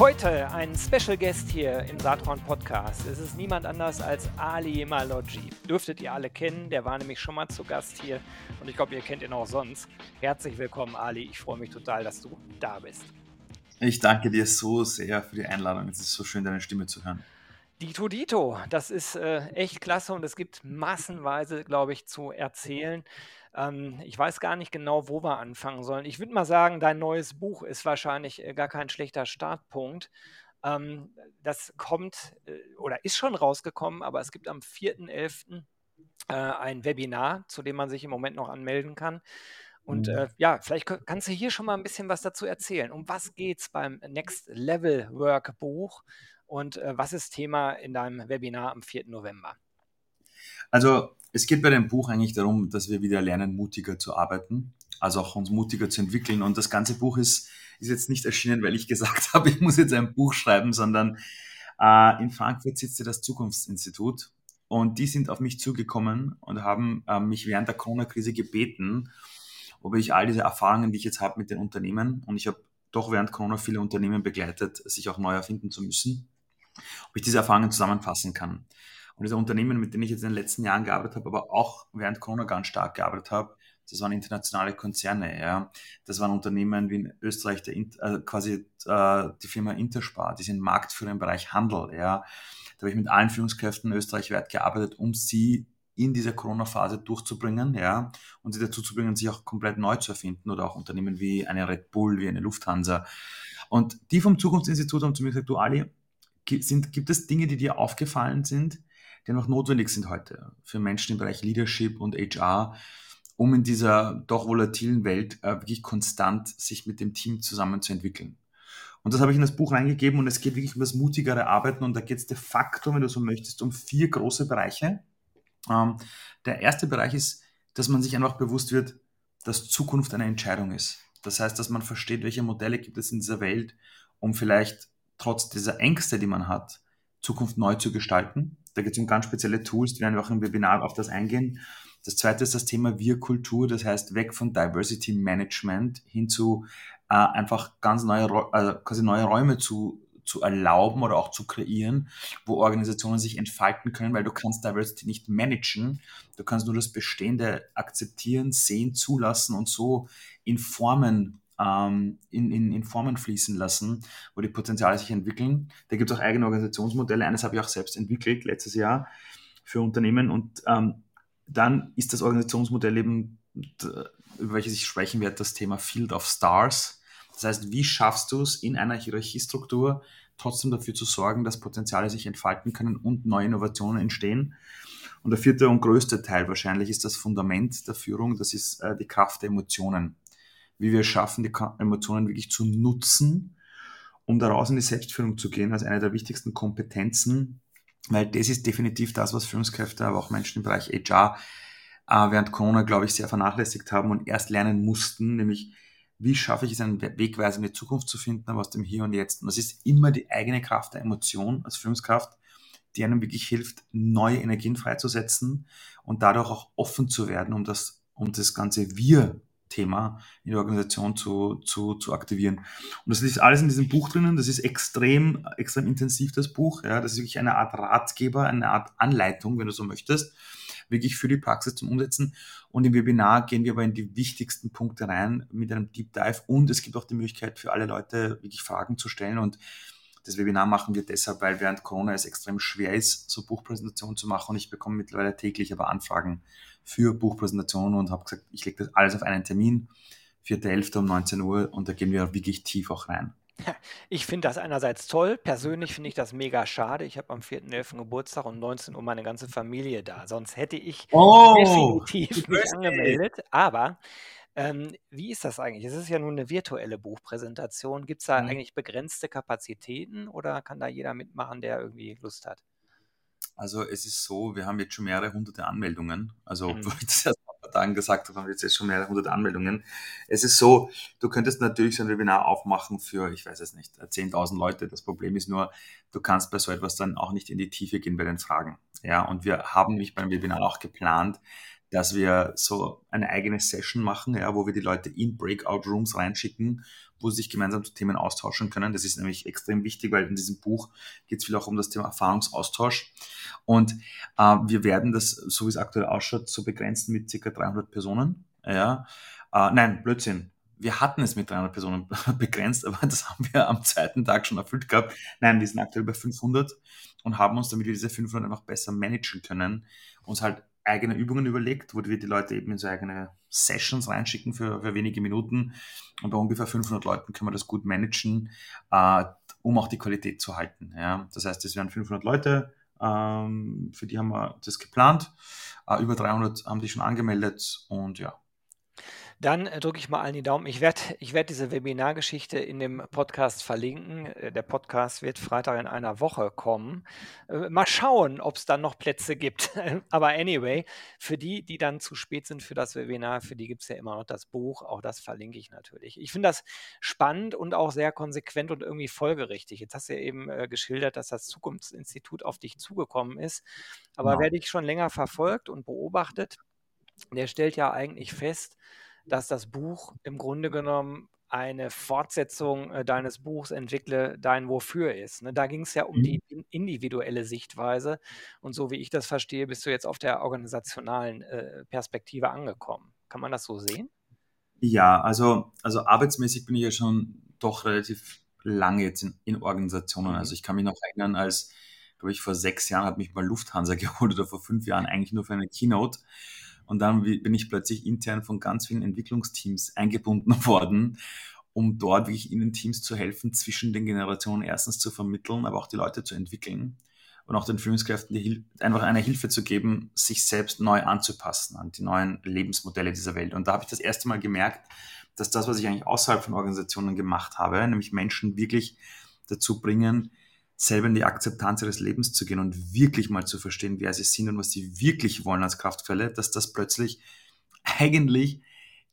heute ein Special Guest hier im Saatkorn Podcast. Es ist niemand anders als Ali Maloggi. Dürftet ihr alle kennen, der war nämlich schon mal zu Gast hier und ich glaube, ihr kennt ihn auch sonst. Herzlich willkommen, Ali. Ich freue mich total, dass du da bist. Ich danke dir so sehr für die Einladung. Es ist so schön, deine Stimme zu hören. Dito Dito, das ist äh, echt klasse und es gibt massenweise, glaube ich, zu erzählen. Ähm, ich weiß gar nicht genau, wo wir anfangen sollen. Ich würde mal sagen, dein neues Buch ist wahrscheinlich äh, gar kein schlechter Startpunkt. Ähm, das kommt äh, oder ist schon rausgekommen, aber es gibt am 4.11. Äh, ein Webinar, zu dem man sich im Moment noch anmelden kann. Und mhm. äh, ja, vielleicht kannst du hier schon mal ein bisschen was dazu erzählen. Um was geht es beim Next Level Work Buch und äh, was ist Thema in deinem Webinar am 4. November? Also es geht bei dem Buch eigentlich darum, dass wir wieder lernen, mutiger zu arbeiten, also auch uns mutiger zu entwickeln. Und das ganze Buch ist, ist jetzt nicht erschienen, weil ich gesagt habe, ich muss jetzt ein Buch schreiben, sondern äh, in Frankfurt sitzt ja das Zukunftsinstitut und die sind auf mich zugekommen und haben äh, mich während der Corona-Krise gebeten, ob ich all diese Erfahrungen, die ich jetzt habe mit den Unternehmen, und ich habe doch während Corona viele Unternehmen begleitet, sich auch neu erfinden zu müssen, ob ich diese Erfahrungen zusammenfassen kann. Und diese Unternehmen, mit denen ich jetzt in den letzten Jahren gearbeitet habe, aber auch während Corona ganz stark gearbeitet habe, das waren internationale Konzerne. Ja. Das waren Unternehmen wie in Österreich, der, äh, quasi äh, die Firma Interspar, die sind Marktführer im Bereich Handel. Ja. Da habe ich mit allen Führungskräften österreichweit gearbeitet, um sie in dieser Corona-Phase durchzubringen, ja, und sie dazu zu bringen, sich auch komplett neu zu erfinden oder auch Unternehmen wie eine Red Bull, wie eine Lufthansa. Und die vom Zukunftsinstitut haben zu mir gesagt, du Ali, sind, gibt es Dinge, die dir aufgefallen sind, die noch notwendig sind heute für Menschen im Bereich Leadership und HR, um in dieser doch volatilen Welt äh, wirklich konstant sich mit dem Team zusammenzuentwickeln. Und das habe ich in das Buch reingegeben und es geht wirklich um das mutigere Arbeiten und da geht es de facto, wenn du so möchtest, um vier große Bereiche. Ähm, der erste Bereich ist, dass man sich einfach bewusst wird, dass Zukunft eine Entscheidung ist. Das heißt, dass man versteht, welche Modelle gibt es in dieser Welt, um vielleicht trotz dieser Ängste, die man hat, Zukunft neu zu gestalten. Da geht es um ganz spezielle Tools, die werden wir auch im Webinar auf das eingehen. Das zweite ist das Thema Wir-Kultur, das heißt weg von Diversity Management hin zu äh, einfach ganz neue, äh, quasi neue Räume zu, zu erlauben oder auch zu kreieren, wo Organisationen sich entfalten können, weil du kannst Diversity nicht managen. Du kannst nur das Bestehende akzeptieren, sehen, zulassen und so in Formen ähm, in, in, in Formen fließen lassen, wo die Potenziale sich entwickeln. Da gibt es auch eigene Organisationsmodelle. Eines habe ich auch selbst entwickelt letztes Jahr für Unternehmen. Und ähm, dann ist das Organisationsmodell eben, über welches ich sprechen werde, das Thema Field of Stars. Das heißt, wie schaffst du es in einer Hierarchiestruktur trotzdem dafür zu sorgen, dass Potenziale sich entfalten können und neue Innovationen entstehen? Und der vierte und größte Teil wahrscheinlich ist das Fundament der Führung, das ist äh, die Kraft der Emotionen wie wir schaffen, die Emotionen wirklich zu nutzen, um daraus in die Selbstführung zu gehen, als eine der wichtigsten Kompetenzen, weil das ist definitiv das, was Führungskräfte, aber auch Menschen im Bereich HR äh, während Corona, glaube ich, sehr vernachlässigt haben und erst lernen mussten, nämlich wie schaffe ich es, einen Wegweiser in die Zukunft zu finden, aber aus dem Hier und Jetzt. Und das ist immer die eigene Kraft der Emotion als Führungskraft, die einem wirklich hilft, neue Energien freizusetzen und dadurch auch offen zu werden, um das, um das ganze Wir Thema in der Organisation zu, zu, zu aktivieren. Und das ist alles in diesem Buch drinnen. Das ist extrem, extrem intensiv, das Buch. Ja, das ist wirklich eine Art Ratgeber, eine Art Anleitung, wenn du so möchtest, wirklich für die Praxis zum Umsetzen. Und im Webinar gehen wir aber in die wichtigsten Punkte rein mit einem Deep Dive. Und es gibt auch die Möglichkeit für alle Leute, wirklich Fragen zu stellen. Und das Webinar machen wir deshalb, weil während Corona es extrem schwer ist, so Buchpräsentationen zu machen. Und ich bekomme mittlerweile täglich aber Anfragen für Buchpräsentationen und habe gesagt, ich lege das alles auf einen Termin, 4.11. um 19 Uhr und da gehen wir wirklich tief auch rein. Ich finde das einerseits toll. Persönlich finde ich das mega schade. Ich habe am 4.11. Geburtstag und 19 Uhr meine ganze Familie da. Sonst hätte ich oh, definitiv mich angemeldet. Aber ähm, wie ist das eigentlich? Es ist ja nur eine virtuelle Buchpräsentation. Gibt es da mhm. eigentlich begrenzte Kapazitäten oder kann da jeder mitmachen, der irgendwie Lust hat? Also es ist so, wir haben jetzt schon mehrere hunderte Anmeldungen. Also mhm. das erst ein paar Tagen gesagt habe, haben wir jetzt schon mehrere hundert Anmeldungen. Es ist so, du könntest natürlich so ein Webinar aufmachen für, ich weiß es nicht, 10.000 Leute. Das Problem ist nur, du kannst bei so etwas dann auch nicht in die Tiefe gehen bei den Fragen. Ja, und wir haben nämlich beim Webinar auch geplant, dass wir so eine eigene Session machen, ja, wo wir die Leute in Breakout Rooms reinschicken, wo sie sich gemeinsam zu Themen austauschen können. Das ist nämlich extrem wichtig, weil in diesem Buch geht es viel auch um das Thema Erfahrungsaustausch. Und äh, wir werden das, so wie es aktuell ausschaut, so begrenzen mit circa 300 Personen. Ja, äh, nein, Blödsinn. Wir hatten es mit 300 Personen begrenzt, aber das haben wir am zweiten Tag schon erfüllt gehabt. Nein, wir sind aktuell bei 500 und haben uns, damit wir diese 500 einfach besser managen können, uns halt eigene Übungen überlegt, wo wir die Leute eben in so eigene Sessions reinschicken für, für wenige Minuten. Und bei ungefähr 500 Leuten können wir das gut managen, äh, um auch die Qualität zu halten. Ja. Das heißt, es werden 500 Leute, ähm, für die haben wir das geplant. Äh, über 300 haben die schon angemeldet und ja, dann äh, drücke ich mal allen die Daumen. Ich werde ich werd diese Webinargeschichte in dem Podcast verlinken. Äh, der Podcast wird Freitag in einer Woche kommen. Äh, mal schauen, ob es dann noch Plätze gibt. Aber anyway, für die, die dann zu spät sind für das Webinar, für die gibt es ja immer noch das Buch. Auch das verlinke ich natürlich. Ich finde das spannend und auch sehr konsequent und irgendwie folgerichtig. Jetzt hast du ja eben äh, geschildert, dass das Zukunftsinstitut auf dich zugekommen ist. Aber genau. werde ich schon länger verfolgt und beobachtet. Der stellt ja eigentlich fest, dass das Buch im Grunde genommen eine Fortsetzung äh, deines Buchs Entwickle dein Wofür ist. Ne? Da ging es ja um mhm. die individuelle Sichtweise und so wie ich das verstehe, bist du jetzt auf der organisationalen äh, Perspektive angekommen. Kann man das so sehen? Ja, also, also arbeitsmäßig bin ich ja schon doch relativ lange jetzt in, in Organisationen. Mhm. Also ich kann mich noch erinnern, als, glaube ich, vor sechs Jahren hat mich mal Lufthansa geholt oder vor fünf Jahren eigentlich nur für eine Keynote. Und dann bin ich plötzlich intern von ganz vielen Entwicklungsteams eingebunden worden, um dort wirklich in den Teams zu helfen, zwischen den Generationen erstens zu vermitteln, aber auch die Leute zu entwickeln und auch den Führungskräften die, einfach eine Hilfe zu geben, sich selbst neu anzupassen an die neuen Lebensmodelle dieser Welt. Und da habe ich das erste Mal gemerkt, dass das, was ich eigentlich außerhalb von Organisationen gemacht habe, nämlich Menschen wirklich dazu bringen, selber in die Akzeptanz ihres Lebens zu gehen und wirklich mal zu verstehen, wer sie sind und was sie wirklich wollen als Kraftquelle, dass das plötzlich eigentlich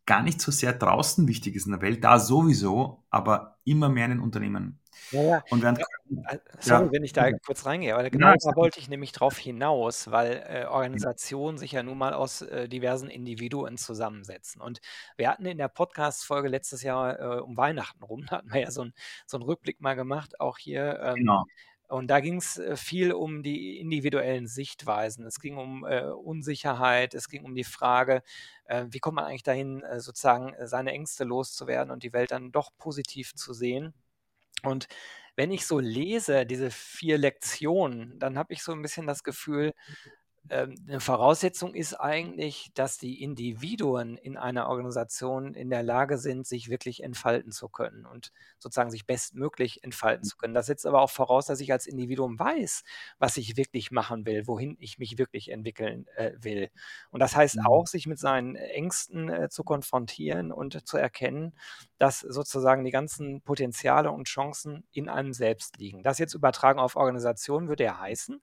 gar nicht so sehr draußen wichtig ist in der Welt, da sowieso, aber immer mehr in den Unternehmen. Ja, ja. Und während, äh, sorry, ja. wenn ich da kurz reingehe, aber genau da wollte ich nämlich drauf hinaus, weil äh, Organisationen sich ja nun mal aus äh, diversen Individuen zusammensetzen. Und wir hatten in der Podcast-Folge letztes Jahr äh, um Weihnachten rum, da hatten wir ja so, ein, so einen Rückblick mal gemacht, auch hier. Ähm, genau. Und da ging es äh, viel um die individuellen Sichtweisen. Es ging um äh, Unsicherheit, es ging um die Frage, äh, wie kommt man eigentlich dahin, äh, sozusagen seine Ängste loszuwerden und die Welt dann doch positiv zu sehen. Und wenn ich so lese, diese vier Lektionen, dann habe ich so ein bisschen das Gefühl, eine Voraussetzung ist eigentlich, dass die Individuen in einer Organisation in der Lage sind, sich wirklich entfalten zu können und sozusagen sich bestmöglich entfalten zu können. Das setzt aber auch voraus, dass ich als Individuum weiß, was ich wirklich machen will, wohin ich mich wirklich entwickeln äh, will. Und das heißt mhm. auch, sich mit seinen Ängsten äh, zu konfrontieren und zu erkennen, dass sozusagen die ganzen Potenziale und Chancen in einem selbst liegen. Das jetzt übertragen auf Organisationen würde ja heißen,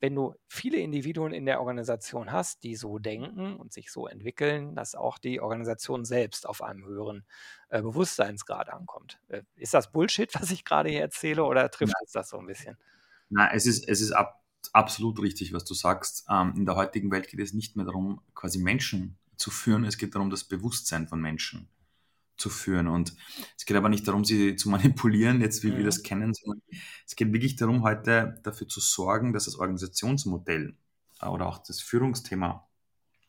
wenn du viele Individuen in der Organisation hast, die so denken und sich so entwickeln, dass auch die Organisation selbst auf einem höheren äh, Bewusstseinsgrad ankommt. Äh, ist das Bullshit, was ich gerade hier erzähle, oder trifft es das so ein bisschen? Nein, es ist, es ist ab, absolut richtig, was du sagst. Ähm, in der heutigen Welt geht es nicht mehr darum, quasi Menschen zu führen, es geht darum, das Bewusstsein von Menschen zu führen. Und es geht aber nicht darum, sie zu manipulieren, jetzt wie mhm. wir das kennen, sondern es geht wirklich darum, heute dafür zu sorgen, dass das Organisationsmodell äh, oder auch das Führungsthema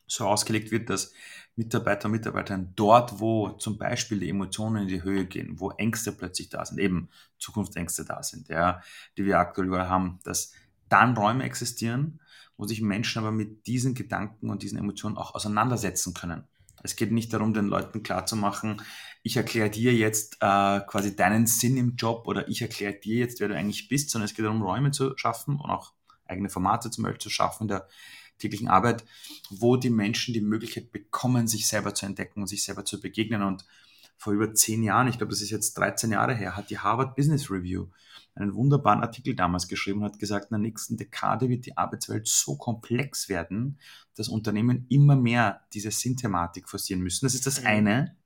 so ausgelegt wird, dass Mitarbeiter und Mitarbeiterinnen dort, wo zum Beispiel die Emotionen in die Höhe gehen, wo Ängste plötzlich da sind, eben Zukunftsängste da sind, ja, die wir aktuell überall haben, dass dann Räume existieren, wo sich Menschen aber mit diesen Gedanken und diesen Emotionen auch auseinandersetzen können. Es geht nicht darum, den Leuten klarzumachen, ich erkläre dir jetzt äh, quasi deinen Sinn im Job oder ich erkläre dir jetzt, wer du eigentlich bist, sondern es geht darum, Räume zu schaffen und auch eigene Formate zum Beispiel zu schaffen in der täglichen Arbeit, wo die Menschen die Möglichkeit bekommen, sich selber zu entdecken und sich selber zu begegnen. Und vor über zehn Jahren, ich glaube, das ist jetzt 13 Jahre her, hat die Harvard Business Review einen wunderbaren Artikel damals geschrieben und hat gesagt, in der nächsten Dekade wird die Arbeitswelt so komplex werden, dass Unternehmen immer mehr diese Sinnthematik forcieren müssen. Das ist das mhm. eine,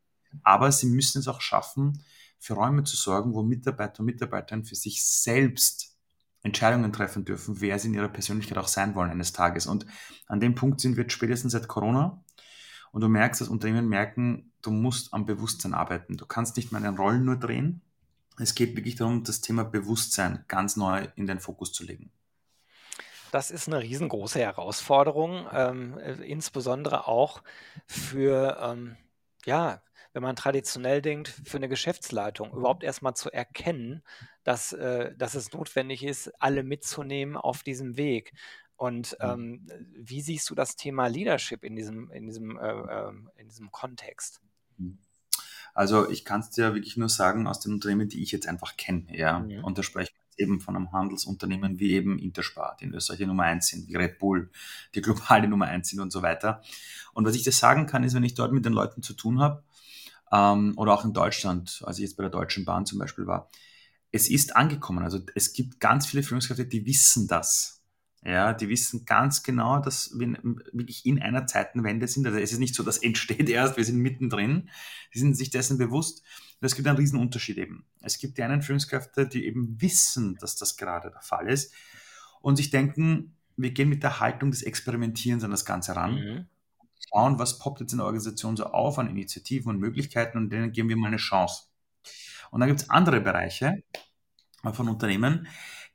aber sie müssen es auch schaffen, für Räume zu sorgen, wo Mitarbeiter und Mitarbeiterinnen für sich selbst Entscheidungen treffen dürfen, wer sie in ihrer Persönlichkeit auch sein wollen eines Tages. Und an dem Punkt sind wir jetzt spätestens seit Corona. Und du merkst, dass Unternehmen merken, du musst am Bewusstsein arbeiten. Du kannst nicht mehr in den Rollen nur drehen, es geht wirklich darum, das Thema Bewusstsein ganz neu in den Fokus zu legen. Das ist eine riesengroße Herausforderung, ähm, äh, insbesondere auch für, ähm, ja, wenn man traditionell denkt, für eine Geschäftsleitung überhaupt erstmal zu erkennen, dass, äh, dass es notwendig ist, alle mitzunehmen auf diesem Weg. Und mhm. ähm, wie siehst du das Thema Leadership in diesem, in diesem, äh, ähm, in diesem Kontext? Mhm. Also ich kann es dir wirklich nur sagen aus den Unternehmen, die ich jetzt einfach kenne. Ja? Mhm. Und da spreche ich eben von einem Handelsunternehmen wie eben Interspar, die in Österreich die Nummer eins sind, wie Red Bull, die globale Nummer eins sind und so weiter. Und was ich dir sagen kann, ist, wenn ich dort mit den Leuten zu tun habe, ähm, oder auch in Deutschland, als ich jetzt bei der Deutschen Bahn zum Beispiel war, es ist angekommen. Also es gibt ganz viele Führungskräfte, die wissen das. Ja, die wissen ganz genau, dass wir wirklich in einer Zeitenwende sind. Also es ist nicht so, das entsteht erst, wir sind mittendrin. Sie sind sich dessen bewusst. Und es gibt einen riesen Unterschied eben. Es gibt die einen Führungskräfte, die eben wissen, dass das gerade der Fall ist und sich denken, wir gehen mit der Haltung des Experimentierens an das Ganze ran. Mhm. Schauen, was poppt jetzt in der Organisation so auf an Initiativen und Möglichkeiten und denen geben wir mal eine Chance. Und dann gibt es andere Bereiche von Unternehmen,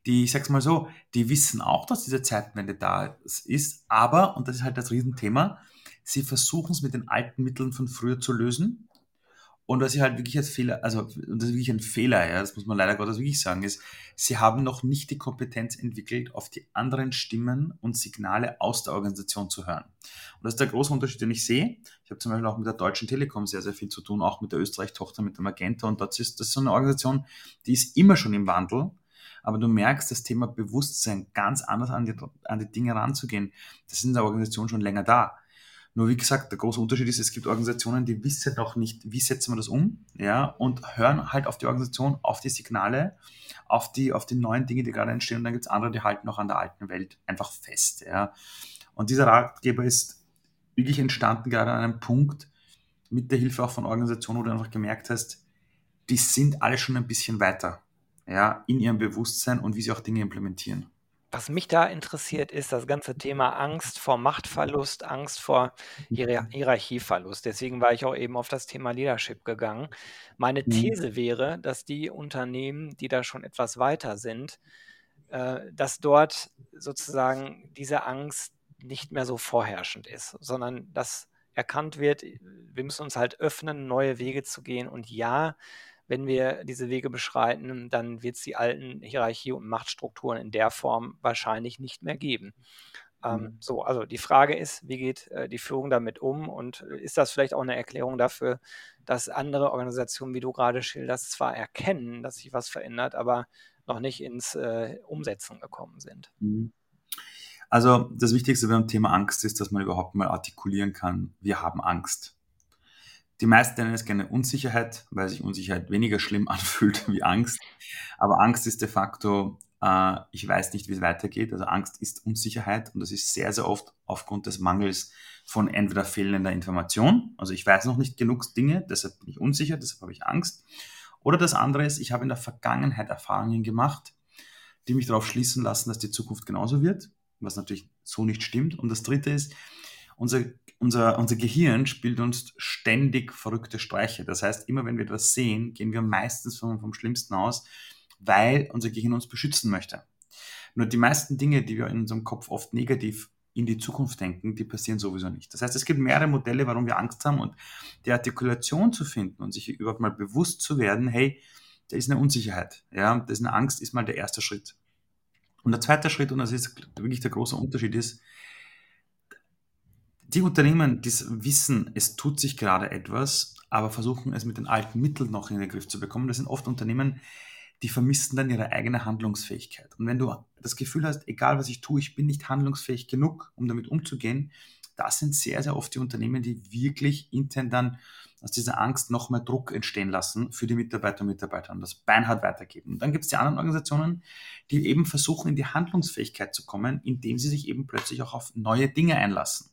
die, ich sag's mal so, die wissen auch, dass diese Zeitwende da ist, aber, und das ist halt das Riesenthema, sie versuchen es mit den alten Mitteln von früher zu lösen. Und was ich halt wirklich als Fehler, also das ist wirklich ein Fehler, ja, das muss man leider Gottes wirklich sagen, ist, sie haben noch nicht die Kompetenz entwickelt, auf die anderen Stimmen und Signale aus der Organisation zu hören. Und das ist der große Unterschied, den ich sehe. Ich habe zum Beispiel auch mit der Deutschen Telekom sehr, sehr viel zu tun, auch mit der Österreich-Tochter, mit der Magenta. Und das ist, das ist so eine Organisation, die ist immer schon im Wandel aber du merkst, das Thema Bewusstsein ganz anders an die, an die Dinge ranzugehen. Das ist in der Organisation schon länger da. Nur wie gesagt, der große Unterschied ist, es gibt Organisationen, die wissen noch nicht, wie setzen wir das um, ja, und hören halt auf die Organisation, auf die Signale, auf die, auf die neuen Dinge, die gerade entstehen. Und dann gibt es andere, die halten noch an der alten Welt einfach fest, ja. Und dieser Ratgeber ist wirklich entstanden gerade an einem Punkt mit der Hilfe auch von Organisationen, wo du einfach gemerkt hast, die sind alle schon ein bisschen weiter ja, in ihrem Bewusstsein und wie sie auch Dinge implementieren. Was mich da interessiert, ist das ganze Thema Angst vor Machtverlust, Angst vor Hier Hierarchieverlust. Deswegen war ich auch eben auf das Thema Leadership gegangen. Meine mhm. These wäre, dass die Unternehmen, die da schon etwas weiter sind, äh, dass dort sozusagen diese Angst nicht mehr so vorherrschend ist, sondern dass erkannt wird, wir müssen uns halt öffnen, neue Wege zu gehen. Und ja, wenn wir diese Wege beschreiten, dann wird es die alten Hierarchie- und Machtstrukturen in der Form wahrscheinlich nicht mehr geben. Ähm, mhm. so, also die Frage ist, wie geht äh, die Führung damit um und äh, ist das vielleicht auch eine Erklärung dafür, dass andere Organisationen, wie du gerade schilderst, zwar erkennen, dass sich was verändert, aber noch nicht ins äh, Umsetzen gekommen sind? Mhm. Also das Wichtigste beim Thema Angst ist, dass man überhaupt mal artikulieren kann, wir haben Angst. Die meisten nennen es gerne Unsicherheit, weil sich Unsicherheit weniger schlimm anfühlt wie Angst. Aber Angst ist de facto, äh, ich weiß nicht, wie es weitergeht. Also Angst ist Unsicherheit und das ist sehr, sehr oft aufgrund des Mangels von entweder fehlender Information. Also ich weiß noch nicht genug Dinge, deshalb bin ich unsicher, deshalb habe ich Angst. Oder das andere ist, ich habe in der Vergangenheit Erfahrungen gemacht, die mich darauf schließen lassen, dass die Zukunft genauso wird, was natürlich so nicht stimmt. Und das dritte ist, unser, unser, unser Gehirn spielt uns ständig verrückte Streiche. Das heißt, immer wenn wir etwas sehen, gehen wir meistens vom, vom Schlimmsten aus, weil unser Gehirn uns beschützen möchte. Nur die meisten Dinge, die wir in unserem Kopf oft negativ in die Zukunft denken, die passieren sowieso nicht. Das heißt, es gibt mehrere Modelle, warum wir Angst haben und die Artikulation zu finden und sich überhaupt mal bewusst zu werden, hey, da ist eine Unsicherheit, ja, da ist eine Angst, ist mal der erste Schritt. Und der zweite Schritt, und das ist wirklich der große Unterschied, ist, die Unternehmen, die wissen, es tut sich gerade etwas, aber versuchen es mit den alten Mitteln noch in den Griff zu bekommen, das sind oft Unternehmen, die vermissen dann ihre eigene Handlungsfähigkeit. Und wenn du das Gefühl hast, egal was ich tue, ich bin nicht handlungsfähig genug, um damit umzugehen, das sind sehr, sehr oft die Unternehmen, die wirklich intern dann aus dieser Angst noch mehr Druck entstehen lassen für die Mitarbeiter und Mitarbeiter und das beinhart weitergeben. Und dann gibt es die anderen Organisationen, die eben versuchen, in die Handlungsfähigkeit zu kommen, indem sie sich eben plötzlich auch auf neue Dinge einlassen.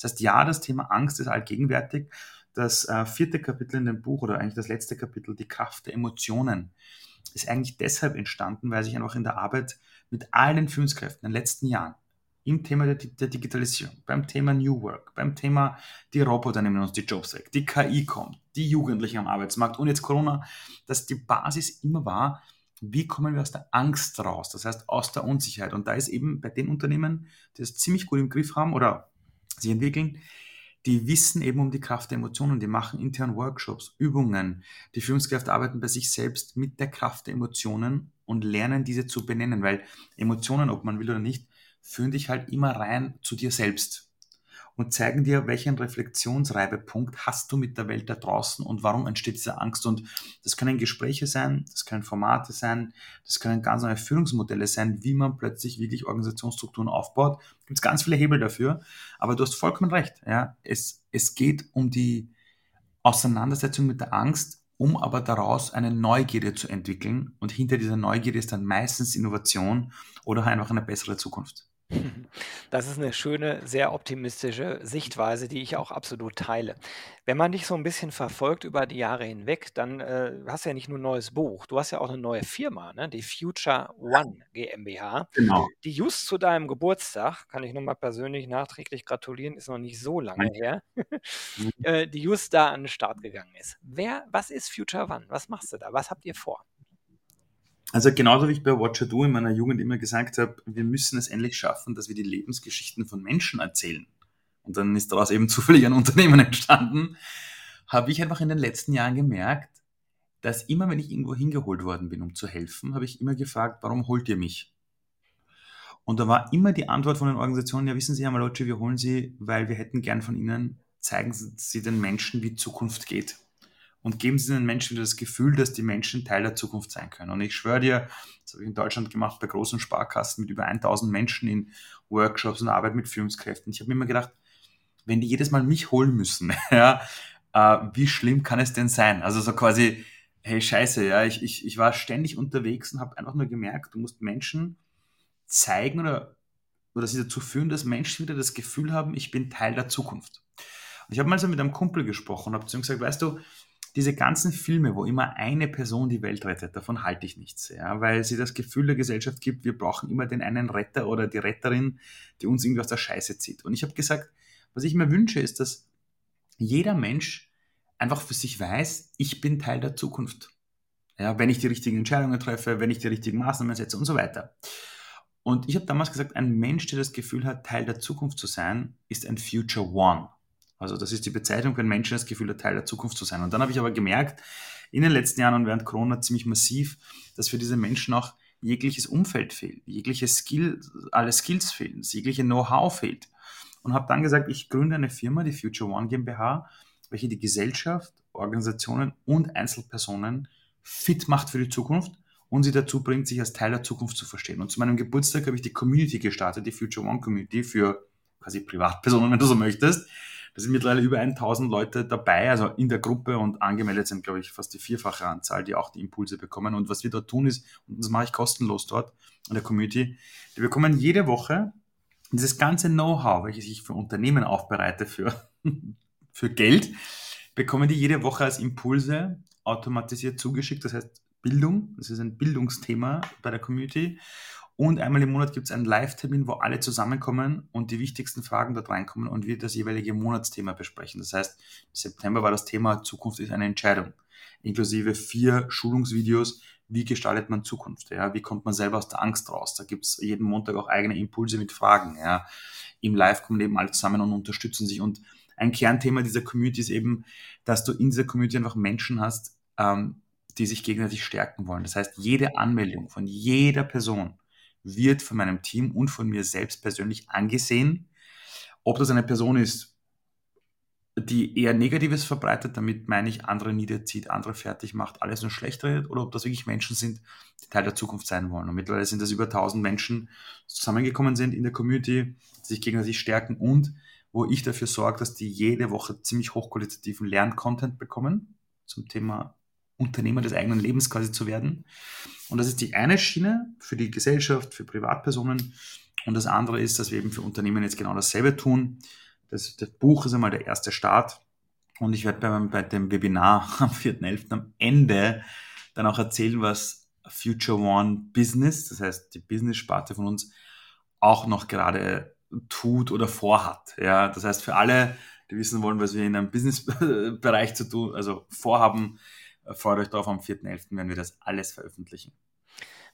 Das heißt, ja, das Thema Angst ist allgegenwärtig. Das äh, vierte Kapitel in dem Buch oder eigentlich das letzte Kapitel, die Kraft der Emotionen, ist eigentlich deshalb entstanden, weil sich einfach in der Arbeit mit allen Führungskräften in den letzten Jahren im Thema der, der, Digitalisierung, beim Thema New Work, beim Thema die Roboter nehmen uns die Jobs weg, die KI kommt, die Jugendlichen am Arbeitsmarkt und jetzt Corona, dass die Basis immer war, wie kommen wir aus der Angst raus, das heißt aus der Unsicherheit. Und da ist eben bei den Unternehmen, die das ziemlich gut im Griff haben oder sich entwickeln, die wissen eben um die Kraft der Emotionen, die machen intern Workshops, Übungen. Die Führungskräfte arbeiten bei sich selbst mit der Kraft der Emotionen und lernen diese zu benennen, weil Emotionen, ob man will oder nicht, führen dich halt immer rein zu dir selbst und zeigen dir, welchen Reflexionsreibepunkt hast du mit der Welt da draußen und warum entsteht diese Angst. Und das können Gespräche sein, das können Formate sein, das können ganz neue Führungsmodelle sein, wie man plötzlich wirklich Organisationsstrukturen aufbaut. Gibt es ganz viele Hebel dafür, aber du hast vollkommen recht. Ja? Es, es geht um die Auseinandersetzung mit der Angst, um aber daraus eine Neugierde zu entwickeln. Und hinter dieser Neugierde ist dann meistens Innovation oder einfach eine bessere Zukunft. Das ist eine schöne, sehr optimistische Sichtweise, die ich auch absolut teile. Wenn man dich so ein bisschen verfolgt über die Jahre hinweg, dann, äh, hast du ja nicht nur 'n neues Buch, du hast ja auch eine neue Firma, ne, die Future One GmbH, Genau. die just zu deinem Geburtstag kann ich nur mal persönlich nachträglich gratulieren, ist noch nicht so lange her, Mhm. äh, die just da an den Start gegangen ist. Wer was ist Future One? Was machst du da? Was habt ihr vor? Also genauso wie ich bei Watcher Do in meiner Jugend immer gesagt habe, wir müssen es endlich schaffen, dass wir die Lebensgeschichten von Menschen erzählen. Und dann ist daraus eben zufällig ein Unternehmen entstanden, habe ich einfach in den letzten Jahren gemerkt, dass immer, wenn ich irgendwo hingeholt worden bin, um zu helfen, habe ich immer gefragt, warum holt ihr mich? Und da war immer die Antwort von den Organisationen, ja wissen Sie, Herr Malocci, wir holen Sie, weil wir hätten gern von Ihnen, zeigen Sie den Menschen, wie Zukunft geht und geben Sie den Menschen wieder das Gefühl, dass die Menschen Teil der Zukunft sein können. Und ich schwöre dir, das habe ich in Deutschland gemacht bei großen Sparkassen mit über 1000 Menschen in Workshops und Arbeit mit Führungskräften. Ich habe mir immer gedacht, wenn die jedes Mal mich holen müssen, ja, äh, wie schlimm kann es denn sein? Also so quasi, hey Scheiße, ja, ich, ich, ich war ständig unterwegs und habe einfach nur gemerkt, du musst Menschen zeigen oder, oder sie dazu führen, dass Menschen wieder das Gefühl haben, ich bin Teil der Zukunft. Und ich habe mal so mit einem Kumpel gesprochen und habe zu ihm gesagt, weißt du, diese ganzen Filme, wo immer eine Person die Welt rettet, davon halte ich nichts, ja, weil sie das Gefühl der Gesellschaft gibt, wir brauchen immer den einen Retter oder die Retterin, die uns irgendwie aus der Scheiße zieht. Und ich habe gesagt, was ich mir wünsche, ist, dass jeder Mensch einfach für sich weiß, ich bin Teil der Zukunft. Ja, wenn ich die richtigen Entscheidungen treffe, wenn ich die richtigen Maßnahmen setze und so weiter. Und ich habe damals gesagt, ein Mensch, der das Gefühl hat, Teil der Zukunft zu sein, ist ein Future One. Also das ist die Bezeichnung, wenn Menschen das Gefühl haben, Teil der Zukunft zu sein. Und dann habe ich aber gemerkt, in den letzten Jahren und während Corona ziemlich massiv, dass für diese Menschen auch jegliches Umfeld fehlt, jegliche Skill, alle Skills fehlen, jegliche Know-how fehlt. Und habe dann gesagt, ich gründe eine Firma, die Future One GmbH, welche die Gesellschaft, Organisationen und Einzelpersonen fit macht für die Zukunft und sie dazu bringt, sich als Teil der Zukunft zu verstehen. Und zu meinem Geburtstag habe ich die Community gestartet, die Future One Community für quasi Privatpersonen, wenn du so möchtest, da sind mittlerweile über 1000 Leute dabei, also in der Gruppe und angemeldet sind, glaube ich, fast die vierfache Anzahl, die auch die Impulse bekommen. Und was wir dort tun ist, und das mache ich kostenlos dort in der Community, die bekommen jede Woche dieses ganze Know-how, welches ich für Unternehmen aufbereite für, für Geld, bekommen die jede Woche als Impulse automatisiert zugeschickt. Das heißt Bildung, das ist ein Bildungsthema bei der Community. Und einmal im Monat gibt es einen Live-Termin, wo alle zusammenkommen und die wichtigsten Fragen dort reinkommen und wir das jeweilige Monatsthema besprechen. Das heißt, im September war das Thema Zukunft ist eine Entscheidung, inklusive vier Schulungsvideos, wie gestaltet man Zukunft, ja, wie kommt man selber aus der Angst raus. Da gibt es jeden Montag auch eigene Impulse mit Fragen. Ja. Im Live kommen eben alle zusammen und unterstützen sich. Und ein Kernthema dieser Community ist eben, dass du in dieser Community einfach Menschen hast, ähm, die sich gegenseitig stärken wollen. Das heißt, jede Anmeldung von jeder Person wird von meinem Team und von mir selbst persönlich angesehen. Ob das eine Person ist, die eher Negatives verbreitet, damit meine ich, andere niederzieht, andere fertig macht, alles nur schlecht redet, oder ob das wirklich Menschen sind, die Teil der Zukunft sein wollen. Und mittlerweile sind das über 1000 Menschen, die zusammengekommen sind in der Community, die sich gegenseitig stärken und wo ich dafür sorge, dass die jede Woche ziemlich hochqualitativen Lerncontent bekommen zum Thema Unternehmer des eigenen Lebens quasi zu werden. Und das ist die eine Schiene für die Gesellschaft, für Privatpersonen. Und das andere ist, dass wir eben für Unternehmen jetzt genau dasselbe tun. Das, das Buch ist einmal der erste Start. Und ich werde bei, bei dem Webinar am 4.11. am Ende dann auch erzählen, was Future One Business, das heißt die Business-Sparte von uns, auch noch gerade tut oder vorhat. Ja, das heißt für alle, die wissen wollen, was wir in einem Business-Bereich zu tun, also vorhaben, freut euch drauf, am 4.11. werden wir das alles veröffentlichen.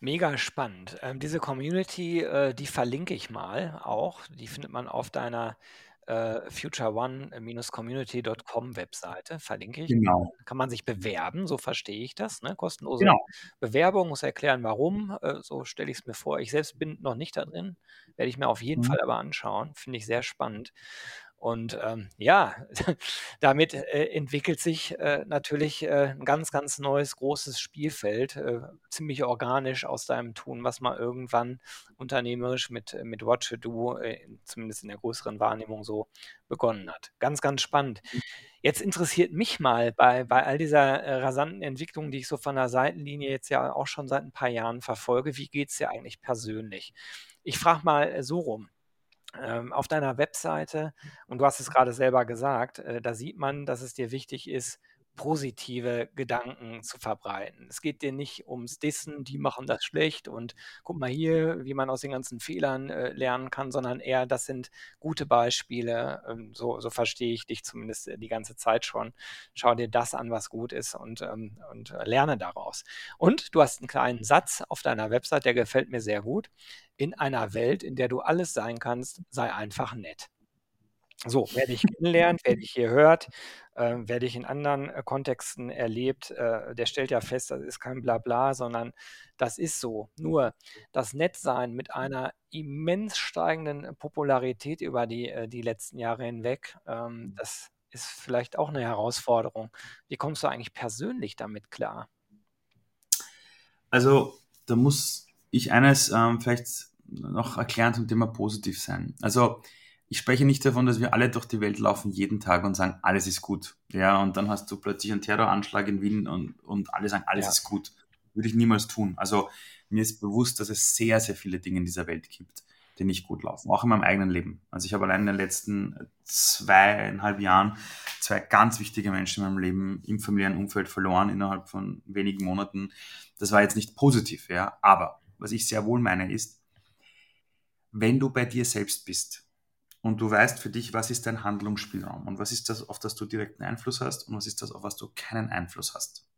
Mega spannend. Ähm, diese Community, äh, die verlinke ich mal auch. Die findet man auf deiner äh, futureone-community.com Webseite, verlinke ich. Genau. Kann man sich bewerben, so verstehe ich das. Ne? Kostenlose genau. Bewerbung, muss erklären, warum. Äh, so stelle ich es mir vor. Ich selbst bin noch nicht da drin, werde ich mir auf jeden mhm. Fall aber anschauen. Finde ich sehr spannend. Und ähm, ja, damit äh, entwickelt sich äh, natürlich äh, ein ganz, ganz neues, großes Spielfeld, äh, ziemlich organisch aus deinem Tun, was man irgendwann unternehmerisch mit, äh, mit to Do, äh, zumindest in der größeren Wahrnehmung so begonnen hat. Ganz, ganz spannend. Mhm. Jetzt interessiert mich mal bei, bei all dieser rasanten Entwicklung, die ich so von der Seitenlinie jetzt ja auch schon seit ein paar Jahren verfolge, wie geht es dir eigentlich persönlich? Ich frage mal so rum ähm, auf deiner Webseite, und du hast es gerade selber gesagt, äh, da sieht man, dass es dir wichtig ist, positive Gedanken zu verbreiten. Es geht dir nicht ums Dissen, die machen das schlecht und guck mal hier, wie man aus den ganzen Fehlern äh, lernen kann, sondern eher, das sind gute Beispiele. Ähm, so, so verstehe ich dich zumindest äh, die ganze Zeit schon. Schau dir das an, was gut ist und, ähm, und äh, lerne daraus. Und du hast einen kleinen Satz auf deiner Website, der gefällt mir sehr gut. In einer Welt, in der du alles sein kannst, sei einfach nett. So, wer dich kennenlernt, wer dich hier hört, äh, wer dich in anderen äh, Kontexten erlebt, äh, der stellt ja fest, das ist kein Blabla, sondern das ist so. Nur das Nettsein mit einer immens steigenden Popularität über die, äh, die letzten Jahre hinweg, ähm, das ist vielleicht auch eine Herausforderung. Wie kommst du eigentlich persönlich damit klar? Also, da muss ich eines ähm, vielleicht noch erklären zum Thema positiv sein. Also, ich spreche nicht davon, dass wir alle durch die Welt laufen jeden Tag und sagen, alles ist gut. Ja, und dann hast du plötzlich einen Terroranschlag in Wien und, und alle sagen, alles ja. ist gut. Würde ich niemals tun. Also mir ist bewusst, dass es sehr, sehr viele Dinge in dieser Welt gibt, die nicht gut laufen. Auch in meinem eigenen Leben. Also ich habe allein in den letzten zweieinhalb Jahren zwei ganz wichtige Menschen in meinem Leben im familiären Umfeld verloren innerhalb von wenigen Monaten. Das war jetzt nicht positiv, ja. Aber was ich sehr wohl meine ist, wenn du bei dir selbst bist, und du weißt für dich, was ist dein Handlungsspielraum und was ist das, auf das du direkten Einfluss hast und was ist das, auf was du keinen Einfluss hast.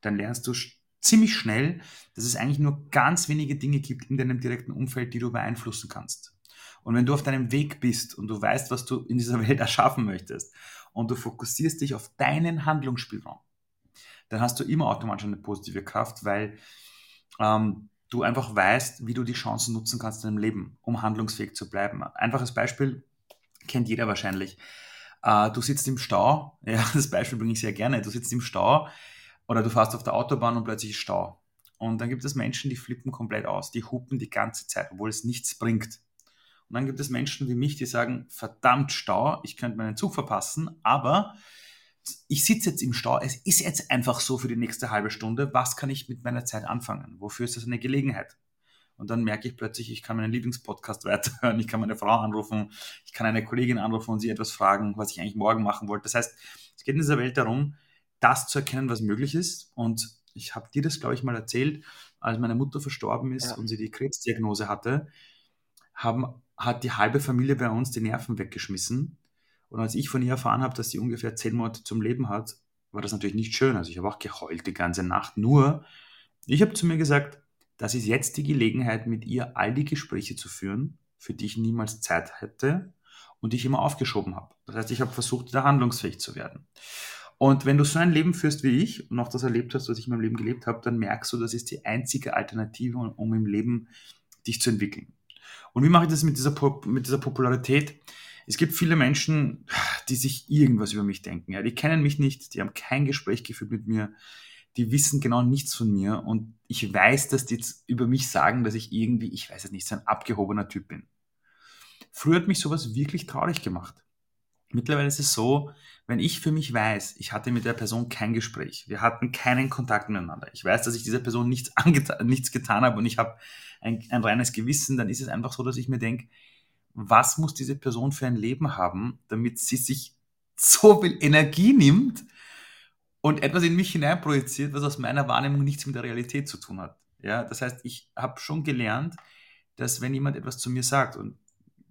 Dann lernst du ziemlich schnell, dass es eigentlich nur ganz wenige Dinge gibt in deinem direkten Umfeld, die du beeinflussen kannst. Und wenn du auf deinem Weg bist und du weißt, was du in dieser Welt erschaffen möchtest und du fokussierst dich auf deinen Handlungsspielraum, dann hast du immer automatisch eine positive Kraft, weil ähm, du einfach weißt, wie du die Chancen nutzen kannst in deinem Leben, um handlungsfähig zu bleiben. Einfaches Beispiel kennt jeder wahrscheinlich. Äh, du sitzt im Stau, ja, das Beispiel bringe ich sehr gerne. Du sitzt im Stau oder du fährst auf der Autobahn und plötzlich Stau. Und dann gibt es Menschen, die flippen komplett aus, die hupen die ganze Zeit, obwohl es nichts bringt. Und dann gibt es Menschen wie mich, die sagen, verdammt Stau, ich könnte meinen Zug verpassen, aber ich sitze jetzt im Stau, es ist jetzt einfach so für die nächste halbe Stunde, was kann ich mit meiner Zeit anfangen? Wofür ist das eine Gelegenheit? Und dann merke ich plötzlich, ich kann meinen Lieblingspodcast weiterhören, ich kann meine Frau anrufen, ich kann eine Kollegin anrufen und sie etwas fragen, was ich eigentlich morgen machen wollte. Das heißt, es geht in dieser Welt darum, das zu erkennen, was möglich ist. Und ich habe dir das, glaube ich, mal erzählt, als meine Mutter verstorben ist ja. und sie die Krebsdiagnose hatte, haben, hat die halbe Familie bei uns die Nerven weggeschmissen und als ich von ihr erfahren habe, dass sie ungefähr zehn Monate zum Leben hat, war das natürlich nicht schön. Also ich habe auch geheult die ganze Nacht. Nur, ich habe zu mir gesagt, das ist jetzt die Gelegenheit, mit ihr all die Gespräche zu führen, für die ich niemals Zeit hätte und die ich immer aufgeschoben habe. Das heißt, ich habe versucht, da handlungsfähig zu werden. Und wenn du so ein Leben führst wie ich und auch das erlebt hast, was ich in meinem Leben gelebt habe, dann merkst du, das ist die einzige Alternative, um im Leben dich zu entwickeln. Und wie mache ich das mit dieser, mit dieser Popularität? Es gibt viele Menschen, die sich irgendwas über mich denken. Ja, die kennen mich nicht, die haben kein Gespräch geführt mit mir, die wissen genau nichts von mir und ich weiß, dass die jetzt über mich sagen, dass ich irgendwie, ich weiß es nicht, so ein abgehobener Typ bin. Früher hat mich sowas wirklich traurig gemacht. mittlerweile ist es so, wenn ich für mich weiß, ich hatte mit der Person kein Gespräch, wir hatten keinen Kontakt miteinander, ich weiß, dass ich dieser Person nichts, nichts getan habe und ich habe ein, ein reines Gewissen, dann ist es einfach so, dass ich mir denke, was muss diese Person für ein Leben haben, damit sie sich so viel Energie nimmt und etwas in mich hineinprojiziert, was aus meiner Wahrnehmung nichts mit der Realität zu tun hat. Ja, das heißt, ich habe schon gelernt, dass wenn jemand etwas zu mir sagt, und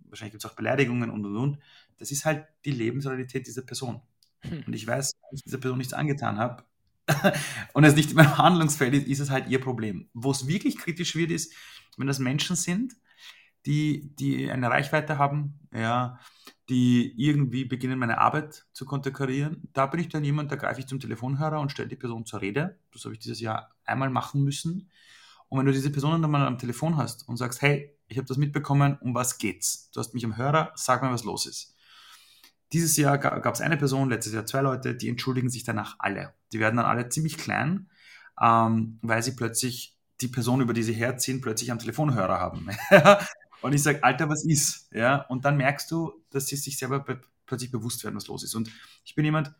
wahrscheinlich gibt es auch Beleidigungen und und und, das ist halt die Lebensrealität dieser Person. Hm. Und ich weiß, wenn ich dieser Person nichts angetan habe und es nicht in meinem Handlungsfeld ist, ist es halt ihr Problem. Wo es wirklich kritisch wird, ist, wenn das Menschen sind, die, die eine Reichweite haben, ja, die irgendwie beginnen, meine Arbeit zu konterkarieren. Da bin ich dann jemand, da greife ich zum Telefonhörer und stelle die Person zur Rede. Das habe ich dieses Jahr einmal machen müssen. Und wenn du diese Person dann mal am Telefon hast und sagst, hey, ich habe das mitbekommen, um was geht's? Du hast mich am Hörer, sag mir, was los ist. Dieses Jahr gab es eine Person, letztes Jahr zwei Leute, die entschuldigen sich danach alle. Die werden dann alle ziemlich klein, ähm, weil sie plötzlich die Person, über die sie herziehen, plötzlich am Telefonhörer haben. und ich sage, Alter, was ist? Ja, und dann merkst du, dass sie sich selber plötzlich bewusst werden, was los ist. Und ich bin jemand,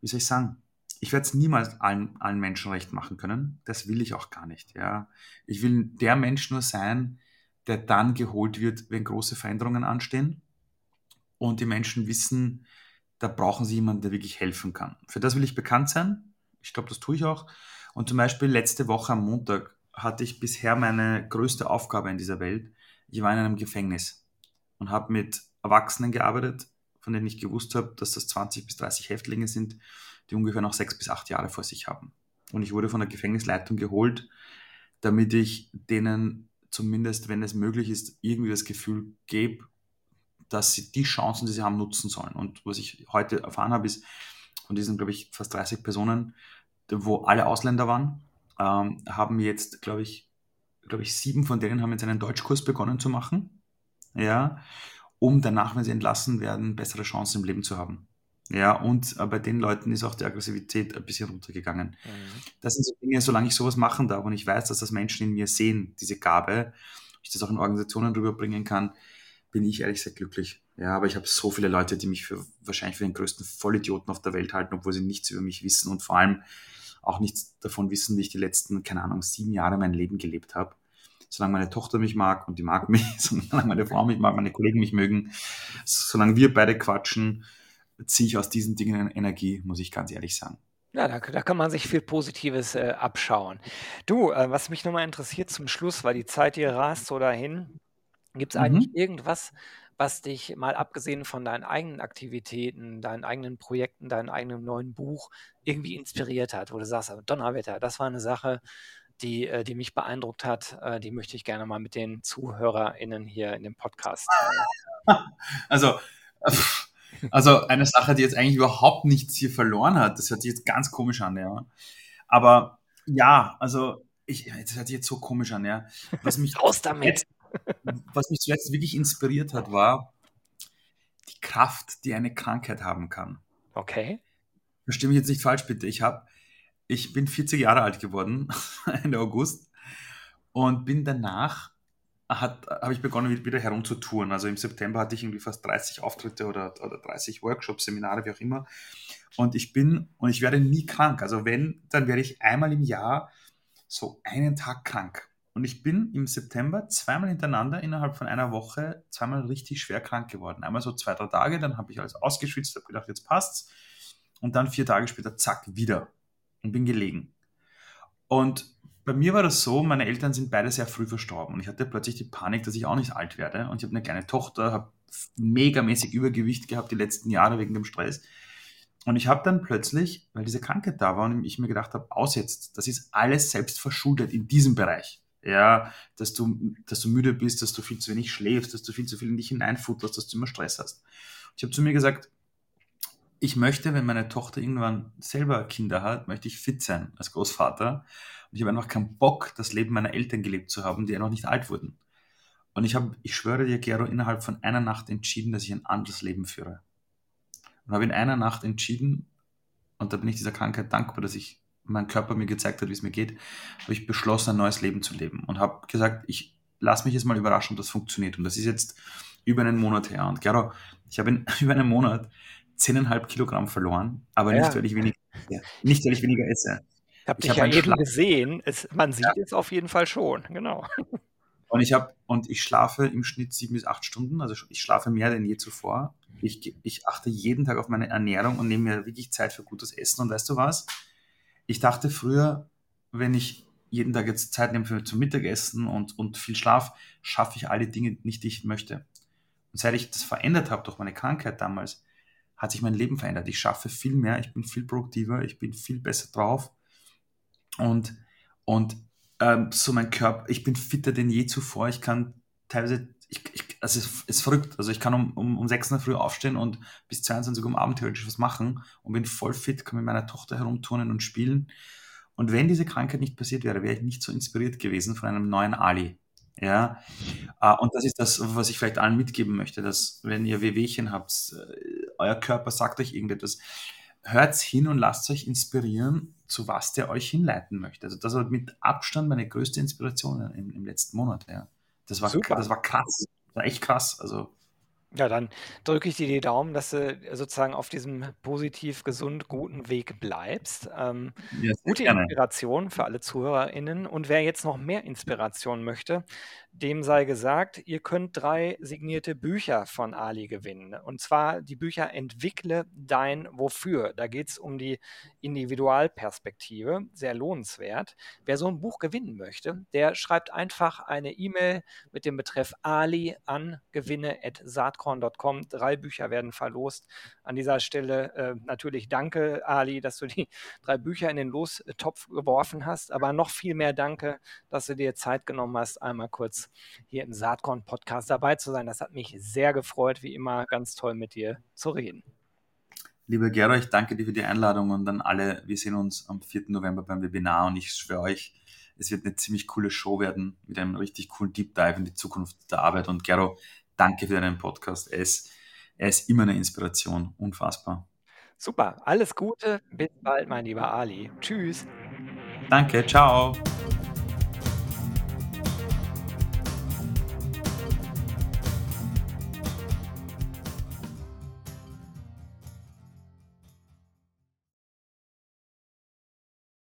wie soll ich sagen, ich werde es niemals allen, allen Menschen recht machen können. Das will ich auch gar nicht. Ja. Ich will der Mensch nur sein, der dann geholt wird, wenn große Veränderungen anstehen und die Menschen wissen, da brauchen sie jemanden, der wirklich helfen kann. Für das will ich bekannt sein. Ich glaube, das tue ich auch. Und zum Beispiel letzte Woche am Montag hatte ich bisher meine größte Aufgabe in dieser Welt. Ich war in einem Gefängnis und habe mit Erwachsenen gearbeitet, von denen ich gewusst habe, dass das 20 bis 30 Häftlinge sind, die ungefähr noch sechs bis acht Jahre vor sich haben. Und ich wurde von der Gefängnisleitung geholt, damit ich denen zumindest, wenn es möglich ist, irgendwie das Gefühl gebe, dass sie die Chancen, die sie haben, nutzen sollen. Und was ich heute erfahren habe, ist von diesen, glaube ich, fast 30 Personen, wo alle Ausländer waren, ähm, haben jetzt, glaube ich, glaube ich, sieben von denen haben jetzt einen Deutschkurs begonnen zu machen. Ja, um danach, wenn sie entlassen werden, bessere Chancen im Leben zu haben. Ja, und äh, bei den Leuten ist auch die Aggressivität ein bisschen runtergegangen. Mhm. Das sind so Dinge, solange ich sowas machen darf und ich weiß, dass das Menschen in mir sehen, diese Gabe, ich das auch in Organisationen rüberbringen kann, bin ich ehrlich gesagt glücklich. Ja, aber ich habe so viele Leute, die mich für wahrscheinlich für den größten Vollidioten auf der Welt halten, obwohl sie nichts über mich wissen und vor allem auch nichts davon wissen, wie ich die letzten, keine Ahnung, sieben Jahre mein Leben gelebt habe. Solange meine Tochter mich mag und die mag mich, solange meine Frau mich mag, meine Kollegen mich mögen, solange wir beide quatschen, ziehe ich aus diesen Dingen Energie, muss ich ganz ehrlich sagen. Ja, da, da kann man sich viel Positives äh, abschauen. Du, äh, was mich nochmal interessiert zum Schluss, weil die Zeit hier rast so dahin, gibt es mhm. eigentlich irgendwas, was dich mal abgesehen von deinen eigenen Aktivitäten, deinen eigenen Projekten, deinem eigenen neuen Buch irgendwie inspiriert hat, wo du sagst, Donnerwetter, das war eine Sache, die, äh, die mich beeindruckt hat, äh, die möchte ich gerne mal mit den ZuhörerInnen hier in dem Podcast. Also, also eine Sache, die jetzt eigentlich überhaupt nichts hier verloren hat, das hört sich jetzt ganz komisch an, ja. Aber ja, also ich, das hört sich jetzt so komisch an, ja. Was mich Raus damit! Jetzt, was mich zuletzt wirklich inspiriert hat, war die Kraft, die eine Krankheit haben kann. Okay. Verstehe mich jetzt nicht falsch, bitte. Ich habe, ich bin 40 Jahre alt geworden, Ende August, und bin danach habe ich begonnen, wieder herumzutouren. Also im September hatte ich irgendwie fast 30 Auftritte oder, oder 30 Workshops, Seminare, wie auch immer. Und ich bin, und ich werde nie krank. Also wenn, dann werde ich einmal im Jahr so einen Tag krank. Und ich bin im September zweimal hintereinander innerhalb von einer Woche zweimal richtig schwer krank geworden. Einmal so zwei, drei Tage, dann habe ich alles ausgeschwitzt, habe gedacht, jetzt passt's. Und dann vier Tage später, zack, wieder. Und bin gelegen. Und bei mir war das so, meine Eltern sind beide sehr früh verstorben und ich hatte plötzlich die Panik, dass ich auch nicht alt werde. Und ich habe eine kleine Tochter, habe megamäßig Übergewicht gehabt die letzten Jahre wegen dem Stress. Und ich habe dann plötzlich, weil diese Krankheit da war und ich mir gedacht habe, aus jetzt, das ist alles selbst verschuldet in diesem Bereich. Ja, dass du, dass du müde bist, dass du viel zu wenig schläfst, dass du viel zu viel in dich hineinfutterst, dass du immer Stress hast. Ich habe zu mir gesagt, ich möchte, wenn meine Tochter irgendwann selber Kinder hat, möchte ich fit sein als Großvater ich habe einfach keinen Bock, das Leben meiner Eltern gelebt zu haben, die ja noch nicht alt wurden. Und ich habe, ich schwöre dir, Gero, innerhalb von einer Nacht entschieden, dass ich ein anderes Leben führe. Und habe in einer Nacht entschieden, und da bin ich dieser Krankheit dankbar, dass ich mein Körper mir gezeigt hat, wie es mir geht, habe ich beschlossen, ein neues Leben zu leben und habe gesagt, ich lasse mich jetzt mal überraschen, ob das funktioniert. Und das ist jetzt über einen Monat her. Und Gero, ich habe in über einen Monat 10,5 Kilogramm verloren, aber Ja. nicht, weil ich weniger esse. Nicht, weil ich weniger esse. Ich habe Ich dich habe ja eben Schlaf. gesehen. Es, man sieht Ja. es auf jeden Fall schon, genau. Und ich habe und ich schlafe im Schnitt sieben bis acht Stunden. Also ich schlafe mehr denn je zuvor. Ich, ich achte jeden Tag auf meine Ernährung und nehme mir wirklich Zeit für gutes Essen. Und weißt du was? Ich dachte früher, wenn ich jeden Tag jetzt Zeit nehme für zum Mittagessen und, und viel Schlaf, schaffe ich alle Dinge nicht, die ich möchte. Und seit ich das verändert habe durch meine Krankheit damals, hat sich mein Leben verändert. Ich schaffe viel mehr, ich bin viel produktiver, ich bin viel besser drauf. Und, und ähm, so mein Körper, ich bin fitter denn je zuvor. Ich kann teilweise, ich, ich, also es ist, ist verrückt. Also ich kann um, um, um 6 Uhr früh aufstehen und bis 22 Uhr am Abend theoretisch was machen und bin voll fit, kann mit meiner Tochter herumturnen und spielen. Und wenn diese Krankheit nicht passiert wäre, wäre ich nicht so inspiriert gewesen von einem neuen Ali. Ja, äh, und das ist das, was ich vielleicht allen mitgeben möchte, dass wenn ihr Wehwehchen habt, äh, euer Körper sagt euch irgendetwas, hört's hin und lasst euch inspirieren, zu was der euch hinleiten möchte. Also das war mit Abstand meine größte Inspiration im, im letzten Monat. Ja. Das war, Super. das war krass, das echt krass. Also Ja, dann drücke ich dir die Daumen, dass du sozusagen auf diesem positiv, gesund, guten Weg bleibst. Ähm, sehr gute gerne. Inspiration für alle ZuhörerInnen. Und wer jetzt noch mehr Inspiration möchte, dem sei gesagt, ihr könnt drei signierte Bücher von Ali gewinnen. Und zwar die Bücher Entwickle dein Wofür. Da geht es um die Individualperspektive. Sehr lohnenswert. Wer so ein Buch gewinnen möchte, der schreibt einfach eine E-Mail mit dem Betreff Ali an gewinne.saatkorn.com. Drei Bücher werden verlost. An dieser Stelle äh, natürlich danke, Ali, dass du die drei Bücher in den Lostopf geworfen hast, aber noch viel mehr danke, dass du dir Zeit genommen hast, einmal kurz hier im Saatkorn-Podcast dabei zu sein. Das hat mich sehr gefreut, wie immer ganz toll mit dir zu reden. Lieber Gero, ich danke dir für die Einladung und dann alle, wir sehen uns am 4. November beim Webinar und ich schwöre euch, es wird eine ziemlich coole Show werden mit einem richtig coolen Deep Dive in die Zukunft der Arbeit. Und Gero, danke für deinen Podcast. Er ist, er ist immer eine Inspiration. Unfassbar. Super, alles Gute, bis bald, mein lieber Ali. Tschüss. Danke, ciao.